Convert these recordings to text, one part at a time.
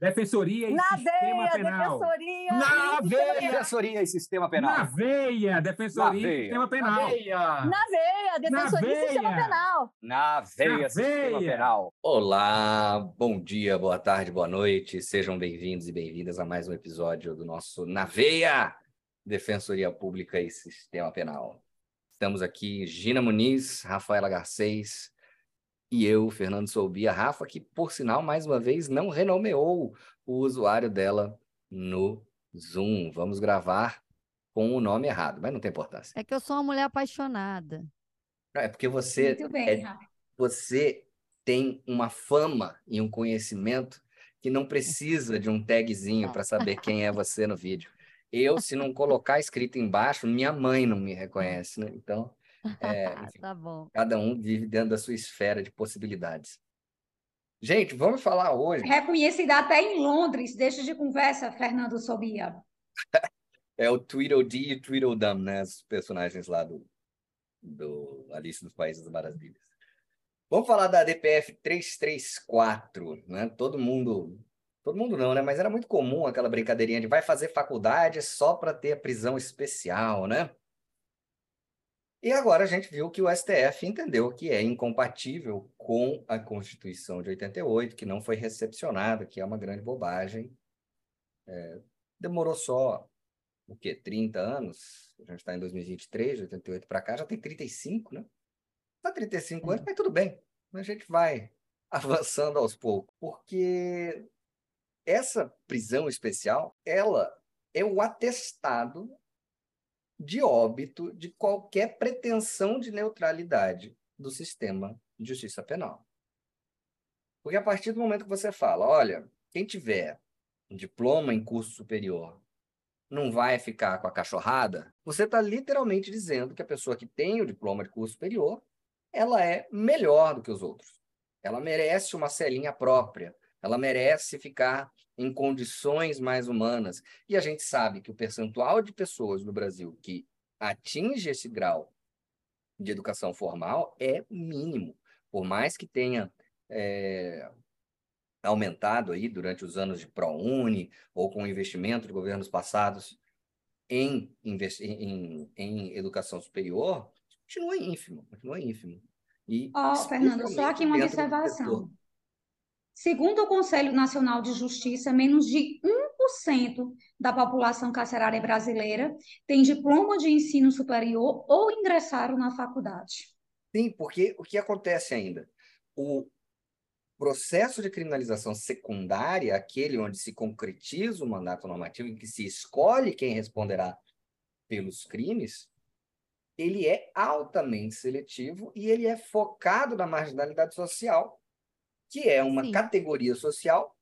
Defensoria e Na Sistema veia, Penal. defensoria. Na e veia. Defensoria e Sistema Penal. Na veia! Defensoria Na e veia. Sistema Penal. Na veia, defensoria e sistema veia. penal. Na veia, Na Sistema veia. Penal. Olá, bom dia, boa tarde, boa noite. Sejam bem-vindos e bem-vindas a mais um episódio do nosso Na Veia, Defensoria Pública e Sistema Penal. Estamos aqui, Gina Muniz, Rafaela Garcês e eu, Fernando Soubia. Rafa, que por sinal, mais uma vez, não renomeou o usuário dela no Zoom. Vamos gravar com o nome errado, mas não tem importância. É que eu sou uma mulher apaixonada. É porque você Muito bem, é Rafa. você tem uma fama e um conhecimento que não precisa de um tagzinho para saber quem é você no vídeo. Eu, se não colocar escrito embaixo, minha mãe não me reconhece, né? Então, é, enfim, Tá bom. cada um vive dentro da sua esfera de possibilidades. Gente, vamos falar hoje. Reconhecida até em Londres, deixa de conversa, Fernando Sobia. É o Tweedledee e Tweedledum, né? Os personagens lá do, do Alice nos Países das Maravilhas. Vamos falar da DPF 334, né? Todo mundo, todo mundo não, né? Mas era muito comum aquela brincadeirinha de vai fazer faculdade só para ter a prisão especial, né? E agora a gente viu que o STF entendeu que é incompatível com a Constituição de 88, que não foi recepcionada, que é uma grande bobagem. É, demorou só o quê? 30 anos? A gente está em 2023, de 88 para cá, já tem 35, né? Tá 35 anos, mas tudo bem. A gente vai avançando aos poucos, porque essa prisão especial, ela é o atestado de óbito de qualquer pretensão de neutralidade do sistema de justiça penal. Porque a partir do momento que você fala, olha, quem tiver um diploma em curso superior não vai ficar com a cachorrada, você está literalmente dizendo que a pessoa que tem o diploma de curso superior, ela é melhor do que os outros. Ela merece uma celinha própria, ela merece ficar em condições mais humanas. E a gente sabe que o percentual de pessoas no Brasil que atinge esse grau de educação formal é mínimo. Por mais que tenha é, aumentado aí durante os anos de ProUni ou com investimento de governos passados em, em, em educação superior, continua ínfimo, continua ínfimo. E, Ó, Fernando, só aqui uma observação. Segundo o Conselho Nacional de Justiça, menos de 1% da população carcerária brasileira tem diploma de ensino superior ou ingressaram na faculdade. Sim, porque o que acontece ainda? O processo de criminalização secundária, aquele onde se concretiza o mandato normativo, em que se escolhe quem responderá pelos crimes, ele é altamente seletivo e ele é focado na marginalidade social, que é uma Sim. categoria social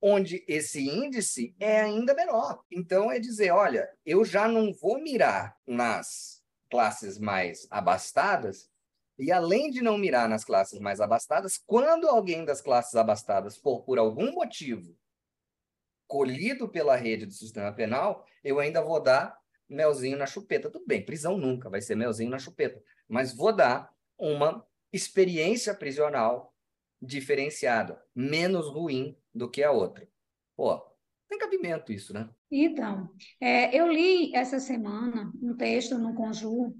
onde esse índice é ainda menor. Então, é dizer, olha, eu já não vou mirar nas classes mais abastadas, e além de não mirar nas classes mais abastadas, quando alguém das classes abastadas for, por algum motivo, colhido pela rede do sistema penal, eu ainda vou dar melzinho na chupeta. Tudo bem, prisão nunca vai ser melzinho na chupeta, mas vou dar uma experiência prisional diferenciada, menos ruim do que a outra. Pô, tem cabimento isso, né? Então, é, eu li essa semana um texto no Conjur,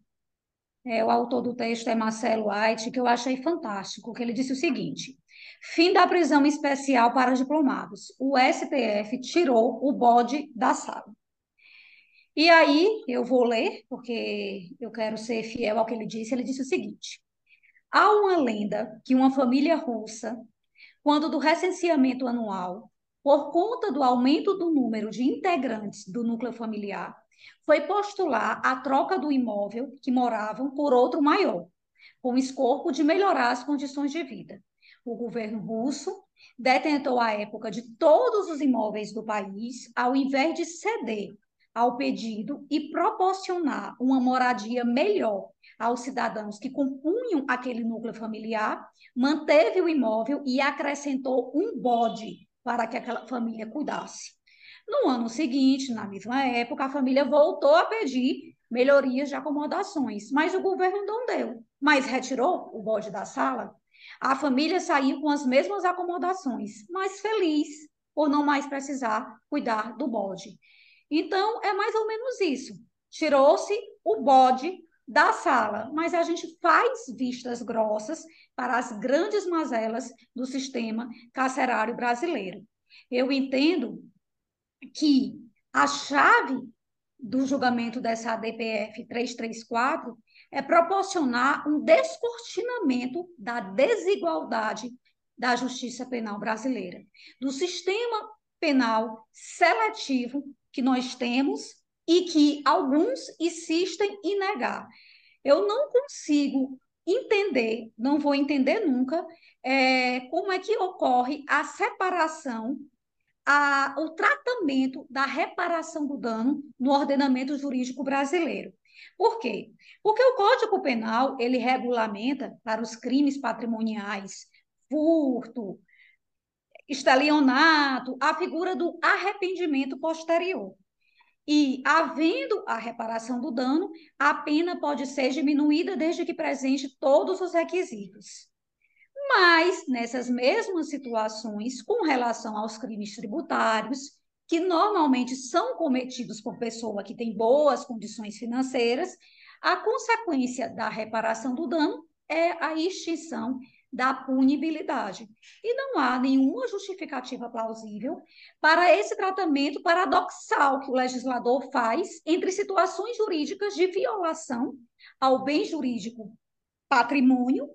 é, o autor do texto é Marcelo White, que eu achei fantástico, que ele disse o seguinte, fim da prisão especial para diplomados, o STF tirou o bode da sala. E aí, eu vou ler, porque eu quero ser fiel ao que ele disse, ele disse o seguinte, há uma lenda que uma família russa, quando do recenseamento anual, por conta do aumento do número de integrantes do núcleo familiar, foi postular a troca do imóvel que moravam por outro maior, com o escopo de melhorar as condições de vida. O governo russo detentor à época de todos os imóveis do país, ao invés de ceder ao pedido e proporcionar uma moradia melhor aos cidadãos que compunham aquele núcleo familiar, manteve o imóvel e acrescentou um bode para que aquela família cuidasse. No ano seguinte, na mesma época, a família voltou a pedir melhorias de acomodações, mas o governo não deu. Mas retirou o bode da sala. A família saiu com as mesmas acomodações, mas feliz por não mais precisar cuidar do bode. Então, é mais ou menos isso. Tirou-se o bode da sala, mas a gente faz vistas grossas para as grandes mazelas do sistema carcerário brasileiro. Eu entendo que a chave do julgamento dessa ADPF 334 é proporcionar um descortinamento da desigualdade da justiça penal brasileira, do sistema penal seletivo que nós temos e que alguns insistem em negar. Eu não consigo entender, não vou entender nunca, é, como é que ocorre a separação, a, o tratamento da reparação do dano no ordenamento jurídico brasileiro. Por quê? Porque o Código Penal, ele regulamenta para os crimes patrimoniais, furto, estelionato, a figura do arrependimento posterior. E, havendo a reparação do dano, a pena pode ser diminuída desde que presente todos os requisitos. Mas, nessas mesmas situações, com relação aos crimes tributários, que normalmente são cometidos por pessoa que tem boas condições financeiras, a consequência da reparação do dano é a extinção da punibilidade. E não há nenhuma justificativa plausível para esse tratamento paradoxal que o legislador faz entre situações jurídicas de violação ao bem jurídico patrimônio,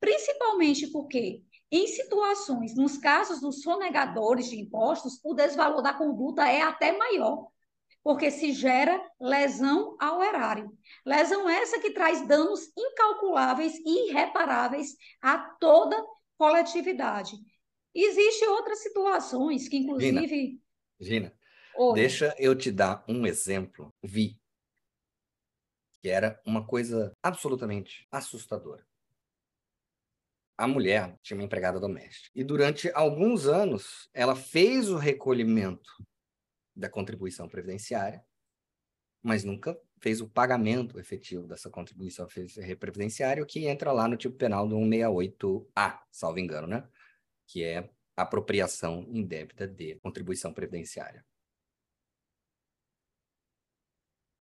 principalmente porque em situações, nos casos dos sonegadores de impostos, o desvalor da conduta é até maior porque se gera lesão ao erário. Lesão essa que traz danos incalculáveis e irreparáveis a toda coletividade. Existem outras situações que, inclusive. Gina, Gina deixa eu te dar um exemplo. Vi. Que era uma coisa absolutamente assustadora. A mulher tinha uma empregada doméstica. E durante alguns anos, ela fez o recolhimento da contribuição previdenciária, mas nunca fez o pagamento efetivo dessa contribuição previdenciária, o que entra lá no tipo penal do 168A, salvo engano, né? Que é apropriação indébita de contribuição previdenciária.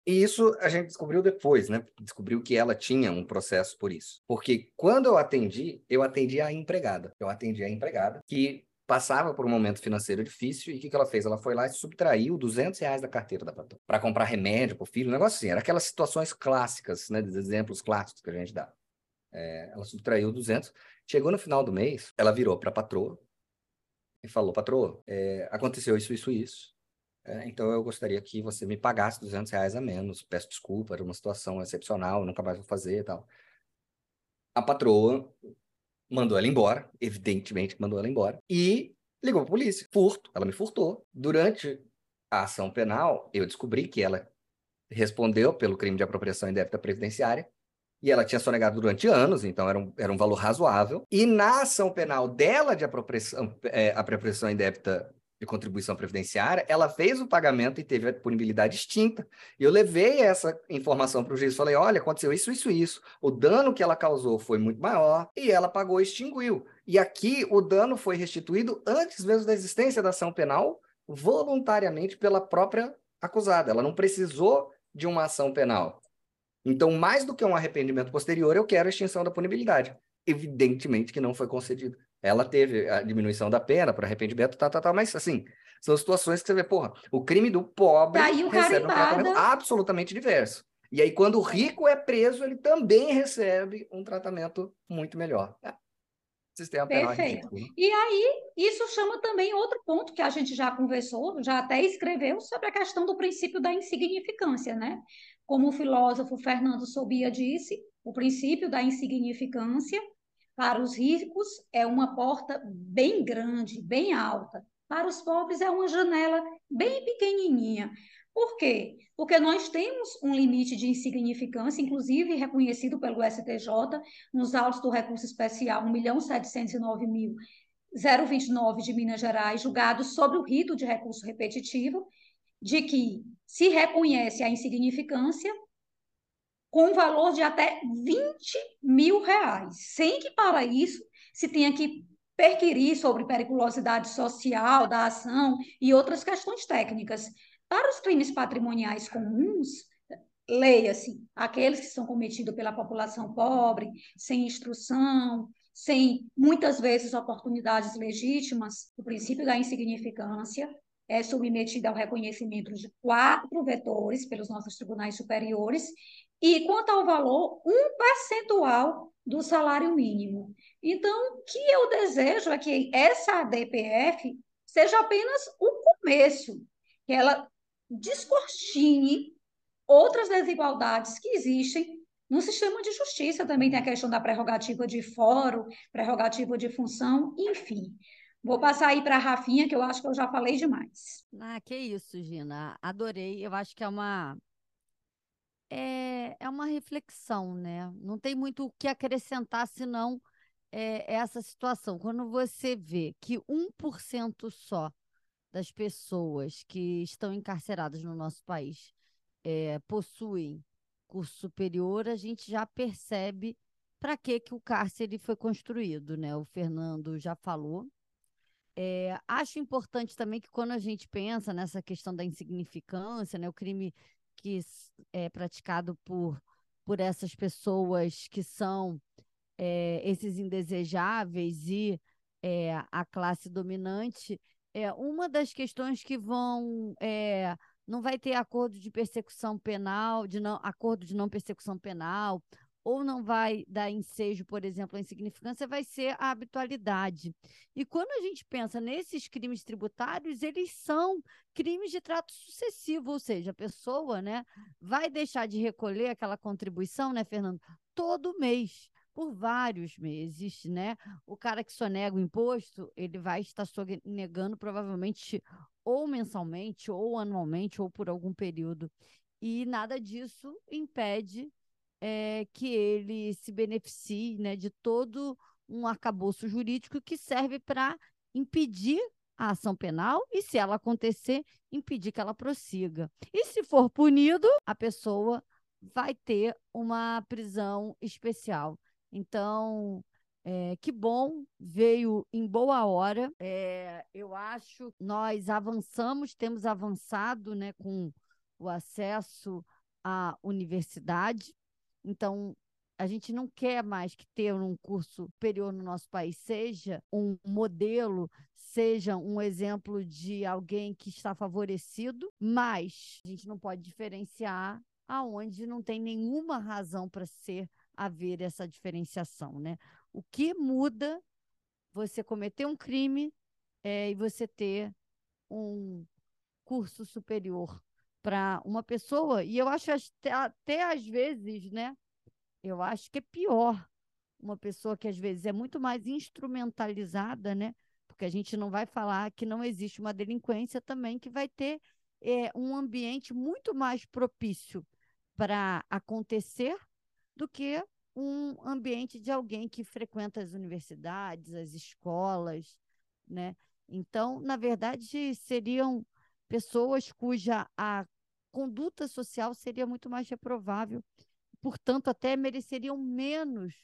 E isso a gente descobriu depois, né? Descobriu que ela tinha um processo por isso. Porque quando eu atendi, eu atendi a empregada. Eu atendi a empregada que passava por um momento financeiro difícil e o que, que ela fez? Ela foi lá e subtraiu 200 reais da carteira da patroa para comprar remédio para o filho, um negócio assim. Era aquelas situações clássicas, né, dos exemplos clássicos que a gente dá. É, ela subtraiu 200. Chegou no final do mês, ela virou para a patroa e falou: Patroa, é, aconteceu isso, isso, isso. É, então eu gostaria que você me pagasse 200 reais a menos. Peço desculpa, era uma situação excepcional, nunca mais vou fazer e tal. A patroa mandou ela embora, evidentemente mandou ela embora, e ligou para a polícia. Furto, ela me furtou. Durante a ação penal, eu descobri que ela respondeu pelo crime de apropriação indébita previdenciária, e ela tinha sonegado durante anos, então era um, era um valor razoável. E na ação penal dela de apropriação, é, apropriação indébita de contribuição previdenciária, ela fez o pagamento e teve a punibilidade extinta. Eu levei essa informação para o juiz, falei, olha, aconteceu isso, isso, isso. O dano que ela causou foi muito maior e ela pagou e extinguiu. E aqui o dano foi restituído antes mesmo da existência da ação penal, voluntariamente pela própria acusada. Ela não precisou de uma ação penal. Então, mais do que um arrependimento posterior, eu quero a extinção da punibilidade. Evidentemente que não foi concedido. Ela teve a diminuição da pena por arrependimento, tá, tá, tá, mas assim, são situações que você vê, porra, o crime do pobre tá recebe um tratamento absolutamente diverso. E aí, quando o é. rico é preso, ele também recebe um tratamento muito melhor. É. Sistema Perfeito. Penal e aí, isso chama também outro ponto que a gente já conversou, já até escreveu, sobre a questão do princípio da insignificância, né? Como o filósofo Fernando Sobia disse, o princípio da insignificância para os ricos é uma porta bem grande, bem alta. Para os pobres é uma janela bem pequenininha. Por quê? Porque nós temos um limite de insignificância, inclusive reconhecido pelo STJ, nos autos do recurso especial 1.709.029 de Minas Gerais, julgado sobre o rito de recurso repetitivo, de que se reconhece a insignificância com valor de até 20 mil reais, sem que para isso se tenha que perquirir sobre periculosidade social da ação e outras questões técnicas. Para os crimes patrimoniais comuns, leia-se, aqueles que são cometidos pela população pobre, sem instrução, sem muitas vezes oportunidades legítimas, o princípio da insignificância é submetido ao reconhecimento de quatro vetores pelos nossos tribunais superiores e quanto ao valor, um percentual do salário mínimo. Então, o que eu desejo é que essa DPF seja apenas o começo, que ela descortine outras desigualdades que existem no sistema de justiça. Também tem a questão da prerrogativa de fórum, prerrogativa de função, enfim. Vou passar aí para a Rafinha, que eu acho que eu já falei demais. Ah, que isso, Gina. Adorei. Eu acho que é uma é, é uma reflexão, né? Não tem muito o que acrescentar senão é, essa situação. Quando você vê que 1% só das pessoas que estão encarceradas no nosso país é, possuem curso superior, a gente já percebe para que, que o cárcere foi construído, né? O Fernando já falou. É, acho importante também que quando a gente pensa nessa questão da insignificância, né, o crime que é praticado por, por essas pessoas que são é, esses indesejáveis e é, a classe dominante, é uma das questões que vão é, não vai ter acordo de persecução penal, de não acordo de não persecução penal, ou não vai dar ensejo, por exemplo, a insignificância, vai ser a habitualidade. E quando a gente pensa nesses crimes tributários, eles são crimes de trato sucessivo, ou seja, a pessoa né, vai deixar de recolher aquela contribuição, né, Fernando, todo mês por vários meses, né? O cara que sonega o imposto, ele vai estar sonegando provavelmente ou mensalmente, ou anualmente, ou por algum período. E nada disso impede é, que ele se beneficie né, de todo um arcabouço jurídico que serve para impedir a ação penal e, se ela acontecer, impedir que ela prossiga. E se for punido, a pessoa vai ter uma prisão especial. Então, é, que bom, veio em boa hora. É, eu acho nós avançamos, temos avançado né, com o acesso à universidade. Então, a gente não quer mais que ter um curso superior no nosso país seja um modelo, seja um exemplo de alguém que está favorecido, mas a gente não pode diferenciar aonde não tem nenhuma razão para ser haver essa diferenciação, né? O que muda você cometer um crime é, e você ter um curso superior para uma pessoa, e eu acho até, até às vezes, né? Eu acho que é pior uma pessoa que às vezes é muito mais instrumentalizada, né? Porque a gente não vai falar que não existe uma delinquência também que vai ter é, um ambiente muito mais propício para acontecer do que um ambiente de alguém que frequenta as universidades, as escolas, né? Então, na verdade, seriam pessoas cuja a conduta social seria muito mais reprovável, portanto, até mereceriam menos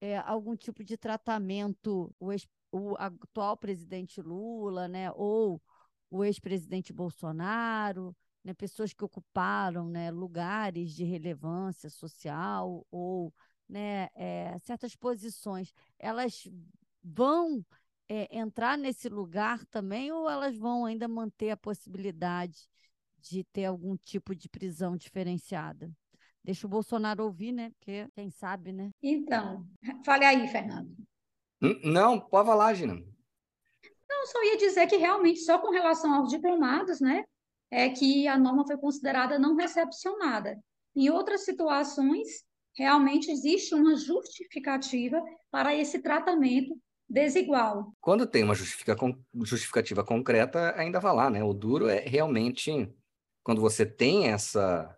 é, algum tipo de tratamento. O, ex, o atual presidente Lula, né, ou o ex-presidente Bolsonaro, né, pessoas que ocuparam né, lugares de relevância social ou né, é, certas posições, elas vão é, entrar nesse lugar também ou elas vão ainda manter a possibilidade de ter algum tipo de prisão diferenciada? Deixa o Bolsonaro ouvir, né? Porque quem sabe, né? Então, fale aí, Fernando. Não, pode falar, Gina. Não, só ia dizer que realmente só com relação aos diplomados, né, é que a norma foi considerada não recepcionada. Em outras situações, realmente existe uma justificativa para esse tratamento desigual. Quando tem uma justificativa concreta, ainda vai lá, né? O duro é realmente quando você tem essa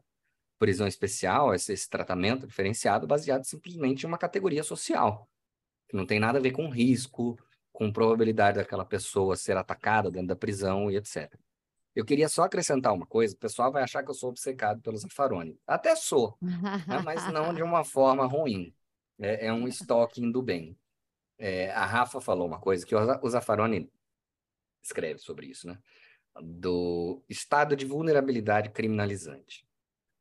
prisão especial, esse, esse tratamento diferenciado baseado simplesmente em uma categoria social, que não tem nada a ver com risco, com probabilidade daquela pessoa ser atacada dentro da prisão e etc. Eu queria só acrescentar uma coisa, o pessoal vai achar que eu sou obcecado pelo Zaffaroni. Até sou, né? mas não de uma forma ruim. É, é um stalking do bem. É, a Rafa falou uma coisa que o Zaffaroni escreve sobre isso, né? Do estado de vulnerabilidade criminalizante.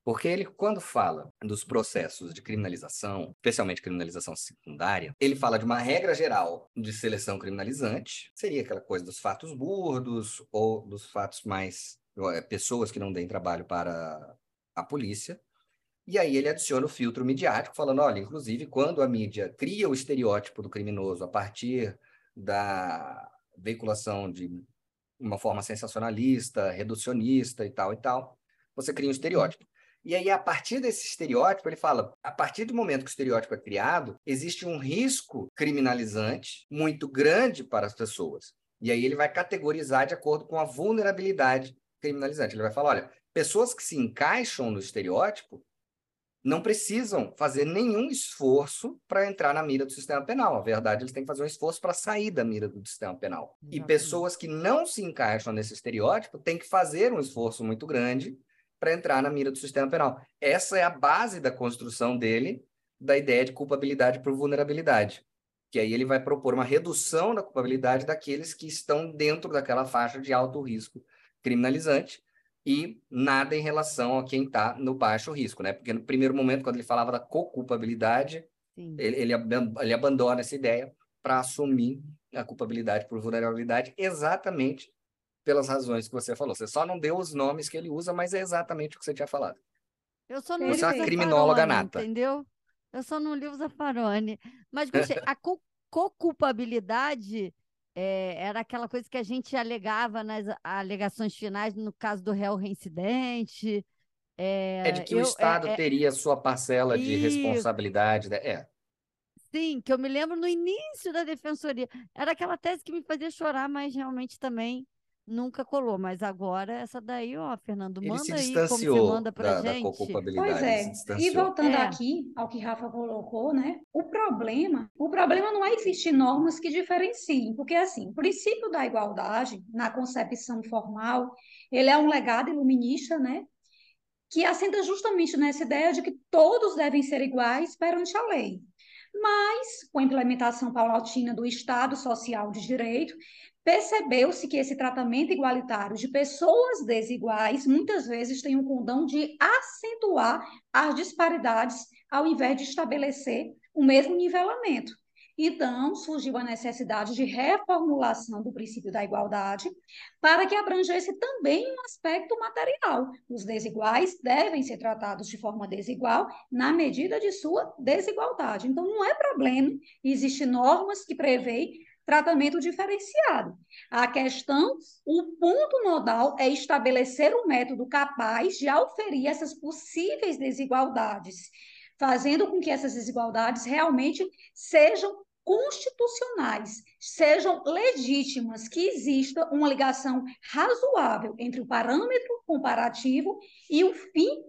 Porque ele, quando fala dos processos de criminalização, especialmente criminalização secundária, ele fala de uma regra geral de seleção criminalizante, seria aquela coisa dos fatos burdos ou dos fatos mais. É, pessoas que não deem trabalho para a polícia. E aí ele adiciona o filtro midiático, falando: olha, inclusive, quando a mídia cria o estereótipo do criminoso a partir da veiculação de uma forma sensacionalista, reducionista e tal e tal, você cria um estereótipo. E aí, a partir desse estereótipo, ele fala: a partir do momento que o estereótipo é criado, existe um risco criminalizante muito grande para as pessoas. E aí ele vai categorizar de acordo com a vulnerabilidade criminalizante. Ele vai falar: olha, pessoas que se encaixam no estereótipo não precisam fazer nenhum esforço para entrar na mira do sistema penal. Na verdade, eles têm que fazer um esforço para sair da mira do sistema penal. Exatamente. E pessoas que não se encaixam nesse estereótipo têm que fazer um esforço muito grande para entrar na mira do sistema penal. Essa é a base da construção dele, da ideia de culpabilidade por vulnerabilidade. Que aí ele vai propor uma redução da culpabilidade daqueles que estão dentro daquela faixa de alto risco criminalizante e nada em relação a quem está no baixo risco, né? Porque no primeiro momento, quando ele falava da co-culpabilidade, ele, ele, ele abandona essa ideia para assumir a culpabilidade por vulnerabilidade exatamente pelas razões que você falou. Você só não deu os nomes que ele usa, mas é exatamente o que você tinha falado. Eu não você é uma criminóloga nata. Entendeu? Eu só não li o Zaffaroni. Mas gostei. a co-culpabilidade é, era aquela coisa que a gente alegava nas alegações finais, no caso do réu reincidente. É, é de que eu, o Estado é, teria sua parcela de responsabilidade. Né? É. Sim, que eu me lembro no início da defensoria. Era aquela tese que me fazia chorar, mas realmente também nunca colou, mas agora essa daí, ó, Fernando, manda se aí como você manda pra da, gente. Da pois é. E voltando é. aqui ao que Rafa colocou, né? O problema, o problema não é existir normas que diferenciem, porque assim, o princípio da igualdade na concepção formal, ele é um legado iluminista, né? Que assenta justamente nessa ideia de que todos devem ser iguais perante a lei. Mas, com a implementação paulatina do Estado Social de Direito, percebeu-se que esse tratamento igualitário de pessoas desiguais muitas vezes tem o um condão de acentuar as disparidades ao invés de estabelecer o mesmo nivelamento. Então, surgiu a necessidade de reformulação do princípio da igualdade para que abrangesse também um aspecto material. Os desiguais devem ser tratados de forma desigual na medida de sua desigualdade. Então, não é problema, existem normas que preveem tratamento diferenciado. A questão, o ponto nodal é estabelecer um método capaz de auferir essas possíveis desigualdades, fazendo com que essas desigualdades realmente sejam constitucionais, sejam legítimas, que exista uma ligação razoável entre o parâmetro comparativo e o fim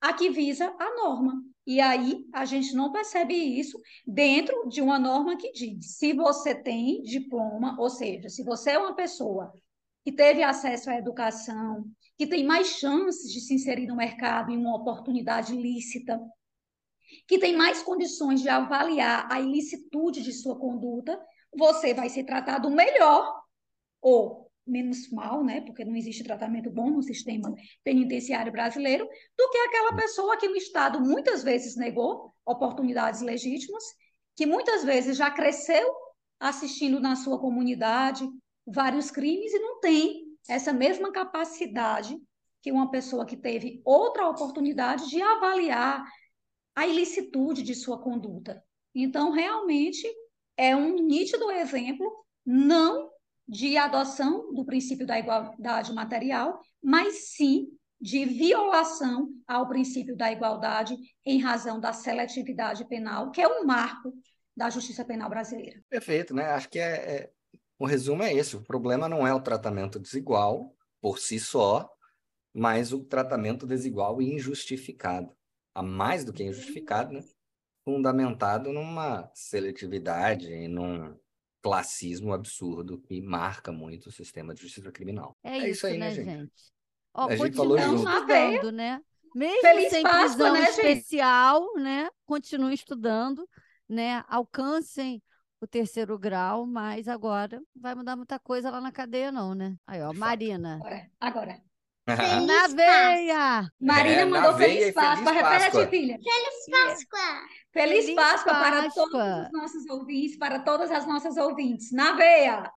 a que visa a norma. E aí a gente não percebe isso dentro de uma norma que diz: se você tem diploma, ou seja, se você é uma pessoa que teve acesso à educação, que tem mais chances de se inserir no mercado em uma oportunidade lícita, que tem mais condições de avaliar a ilicitude de sua conduta, você vai ser tratado melhor ou menos mal, né, porque não existe tratamento bom no sistema penitenciário brasileiro, do que aquela pessoa que o Estado muitas vezes negou oportunidades legítimas, que muitas vezes já cresceu assistindo na sua comunidade vários crimes e não tem essa mesma capacidade que uma pessoa que teve outra oportunidade de avaliar a ilicitude de sua conduta. Então, realmente, é um nítido exemplo, não de adoção do princípio da igualdade material, mas sim de violação ao princípio da igualdade em razão da seletividade penal, que é um marco da justiça penal brasileira. Perfeito, né? Acho que é, é, o resumo é esse: o problema não é o tratamento desigual por si só, mas o tratamento desigual e injustificado. A mais do que injustificado, né? fundamentado numa seletividade e num classismo absurdo que marca muito o sistema de justiça criminal. É, É isso, isso aí, né, né, gente? gente? Ó, A gente falou estudando, né? Mesmo Feliz sem Páscoa, prisão né, gente? especial, né? Continuem estudando, né? Alcancem o terceiro grau, mas agora vai mudar muita coisa lá na cadeia, não, né? Aí, ó, De. Marina. Agora, agora. Feliz Na veia! Marina É, mandou feliz Páscoa. feliz Repete, Páscoa. filha. Feliz Páscoa! Feliz, Feliz Páscoa, para Páscoa. todos os nossos ouvintes, para todas as nossas ouvintes. Na veia!